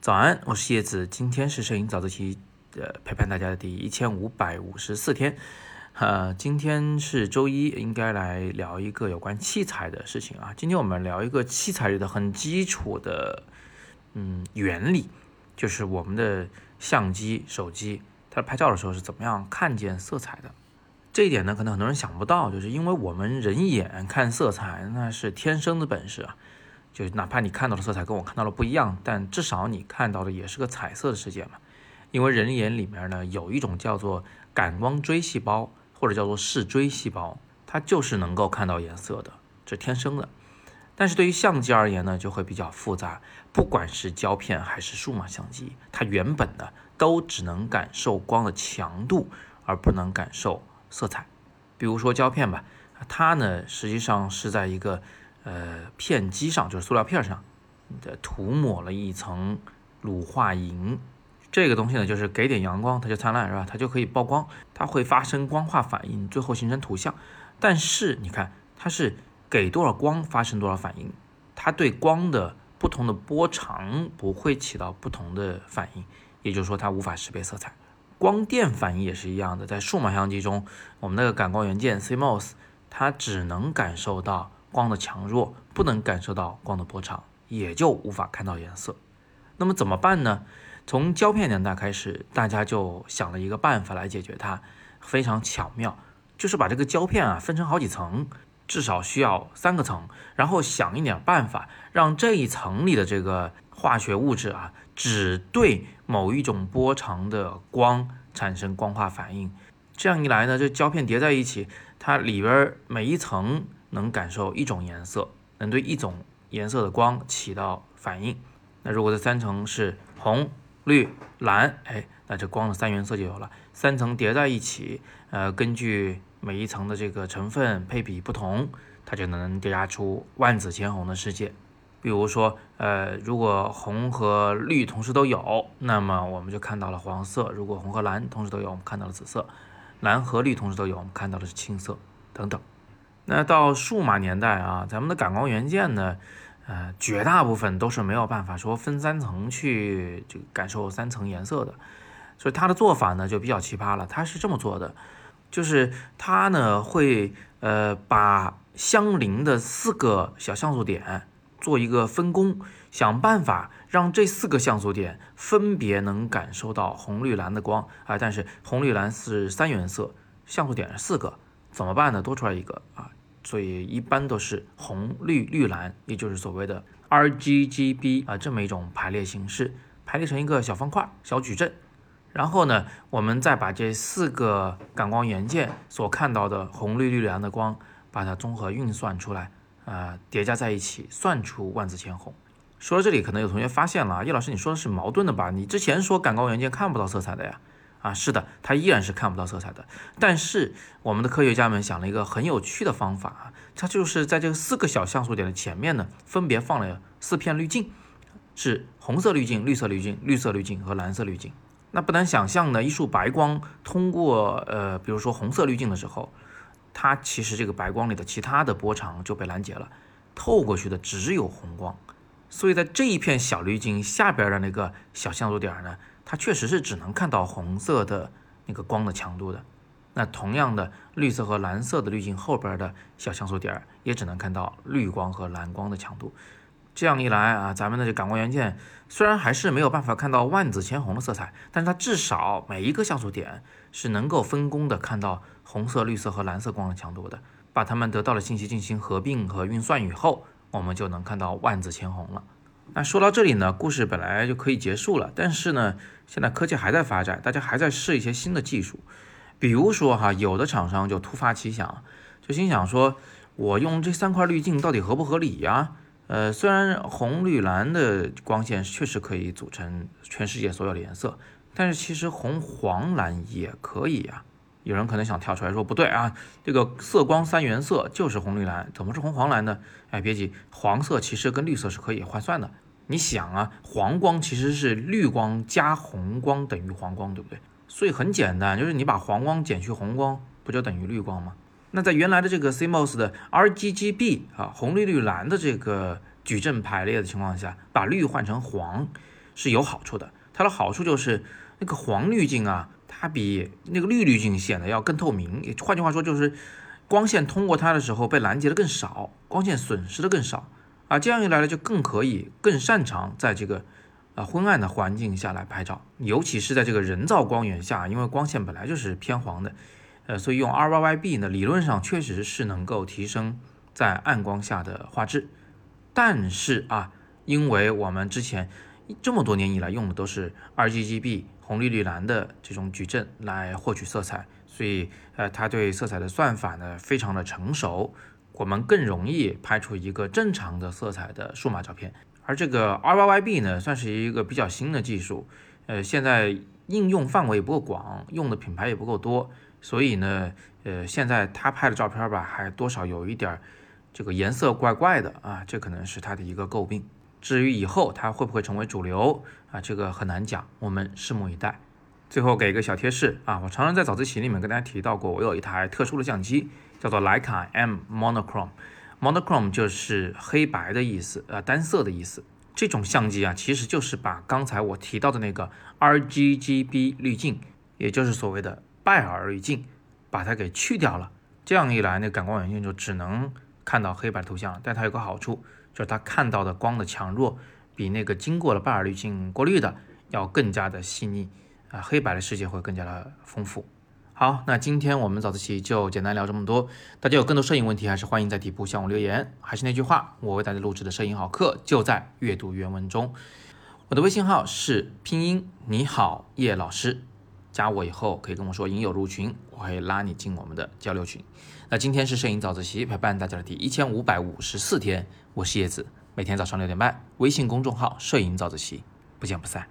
早安，我是叶子，今天是摄影早自习呃陪伴大家的第一千五百五十四天，呃，今天是周一，应该来聊一个有关器材的事情啊。今天我们聊一个器材里的很基础的嗯原理，就是我们的相机、手机，它拍照的时候是怎么样看见色彩的。这一点呢，可能很多人想不到，就是因为我们人眼看色彩那是天生的本事啊。就哪怕你看到的色彩跟我看到的不一样，但至少你看到的也是个彩色的世界嘛。因为人眼里面呢有一种叫做感光锥细胞，或者叫做视锥细胞，它就是能够看到颜色的，这天生的。但是对于相机而言呢，就会比较复杂。不管是胶片还是数码相机，它原本呢都只能感受光的强度，而不能感受色彩。比如说胶片吧，它呢实际上是在一个呃，片机上就是塑料片上的涂抹了一层乳化银，这个东西呢，就是给点阳光它就灿烂，是吧？它就可以曝光，它会发生光化反应，最后形成图像。但是你看，它是给多少光发生多少反应，它对光的不同的波长不会起到不同的反应，也就是说它无法识别色彩。光电反应也是一样的，在数码相机中，我们那个感光元件 CMOS，它只能感受到。光的强弱不能感受到光的波长，也就无法看到颜色。那么怎么办呢？从胶片年代开始，大家就想了一个办法来解决它，非常巧妙，就是把这个胶片啊分成好几层，至少需要三个层，然后想一点办法，让这一层里的这个化学物质啊，只对某一种波长的光产生光化反应。这样一来呢，这胶片叠在一起，它里边每一层。能感受一种颜色，能对一种颜色的光起到反应。那如果这三层是红、绿、蓝，哎，那这光的三原色就有了。三层叠在一起，呃，根据每一层的这个成分配比不同，它就能叠加出万紫千红的世界。比如说，呃，如果红和绿同时都有，那么我们就看到了黄色；如果红和蓝同时都有，我们看到了紫色；蓝和绿同时都有，我们看到的是青色，等等。那到数码年代啊，咱们的感光元件呢，呃，绝大部分都是没有办法说分三层去这个感受三层颜色的，所以它的做法呢就比较奇葩了。它是这么做的，就是它呢会呃把相邻的四个小像素点做一个分工，想办法让这四个像素点分别能感受到红绿蓝的光啊，但是红绿蓝是三原色，像素点是四个，怎么办呢？多出来一个啊。所以一般都是红绿绿蓝，也就是所谓的 R G G B 啊这么一种排列形式，排列成一个小方块、小矩阵。然后呢，我们再把这四个感光元件所看到的红绿绿蓝的光，把它综合运算出来，啊，叠加在一起，算出万紫千红。说到这里，可能有同学发现了，叶老师，你说的是矛盾的吧？你之前说感光元件看不到色彩的呀？啊，是的，它依然是看不到色彩的。但是我们的科学家们想了一个很有趣的方法啊，它就是在这个四个小像素点的前面呢，分别放了四片滤镜，是红色滤镜、绿色滤镜、绿色滤镜和蓝色滤镜。那不难想象呢，一束白光通过呃，比如说红色滤镜的时候，它其实这个白光里的其他的波长就被拦截了，透过去的只有红光。所以在这一片小滤镜下边的那个小像素点呢。它确实是只能看到红色的那个光的强度的，那同样的绿色和蓝色的滤镜后边的小像素点也只能看到绿光和蓝光的强度。这样一来啊，咱们的这感光元件虽然还是没有办法看到万紫千红的色彩，但是它至少每一个像素点是能够分工的看到红色、绿色和蓝色光的强度的。把它们得到的信息进行合并和运算以后，我们就能看到万紫千红了。那说到这里呢，故事本来就可以结束了，但是呢，现在科技还在发展，大家还在试一些新的技术。比如说哈，有的厂商就突发奇想，就心想说，我用这三块滤镜到底合不合理呀？呃，虽然红绿蓝的光线确实可以组成全世界所有的颜色，但是其实红黄蓝也可以呀。有人可能想跳出来说，不对啊，这个色光三原色就是红绿蓝，怎么是红黄蓝呢？哎，别急，黄色其实跟绿色是可以换算的。你想啊，黄光其实是绿光加红光等于黄光，对不对？所以很简单，就是你把黄光减去红光，不就等于绿光吗？那在原来的这个 CMOS 的 RGB 啊，红绿绿蓝的这个矩阵排列的情况下，把绿换成黄。是有好处的。它的好处就是那个黄滤镜啊，它比那个绿滤镜显得要更透明。也换句话说，就是光线通过它的时候被拦截的更少，光线损失的更少啊。这样一来呢，就更可以更擅长在这个啊昏暗的环境下来拍照，尤其是在这个人造光源下，因为光线本来就是偏黄的，呃，所以用 RYYB 呢，理论上确实是能够提升在暗光下的画质。但是啊，因为我们之前这么多年以来用的都是 RGB 红绿绿蓝的这种矩阵来获取色彩，所以呃，它对色彩的算法呢非常的成熟，我们更容易拍出一个正常的色彩的数码照片。而这个 RYYB 呢，算是一个比较新的技术，呃，现在应用范围也不够广，用的品牌也不够多，所以呢，呃，现在他拍的照片吧，还多少有一点这个颜色怪怪的啊，这可能是他的一个诟病。至于以后它会不会成为主流啊，这个很难讲，我们拭目以待。最后给一个小贴士啊，我常常在早自习里面跟大家提到过，我有一台特殊的相机，叫做徕卡 M Monochrome。Monochrome 就是黑白的意思，呃，单色的意思。这种相机啊，其实就是把刚才我提到的那个 R G G B 滤镜，也就是所谓的拜耳滤镜，把它给去掉了。这样一来，那感光元件就只能看到黑白图像。但它有个好处，就是它看到的光的强弱，比那个经过了拜耳滤镜过滤的要更加的细腻，啊，黑白的世界会更加的丰富。好，那今天我们早自习就简单聊这么多。大家有更多摄影问题，还是欢迎在底部向我留言。还是那句话，我为大家录制的摄影好课就在阅读原文中。我的微信号是拼音你好叶老师，加我以后可以跟我说影友入群，我会拉你进我们的交流群。那今天是摄影早自习陪伴大家的第一千五百五十四天，我是叶子，每天早上六点半，微信公众号摄影早自习，不见不散。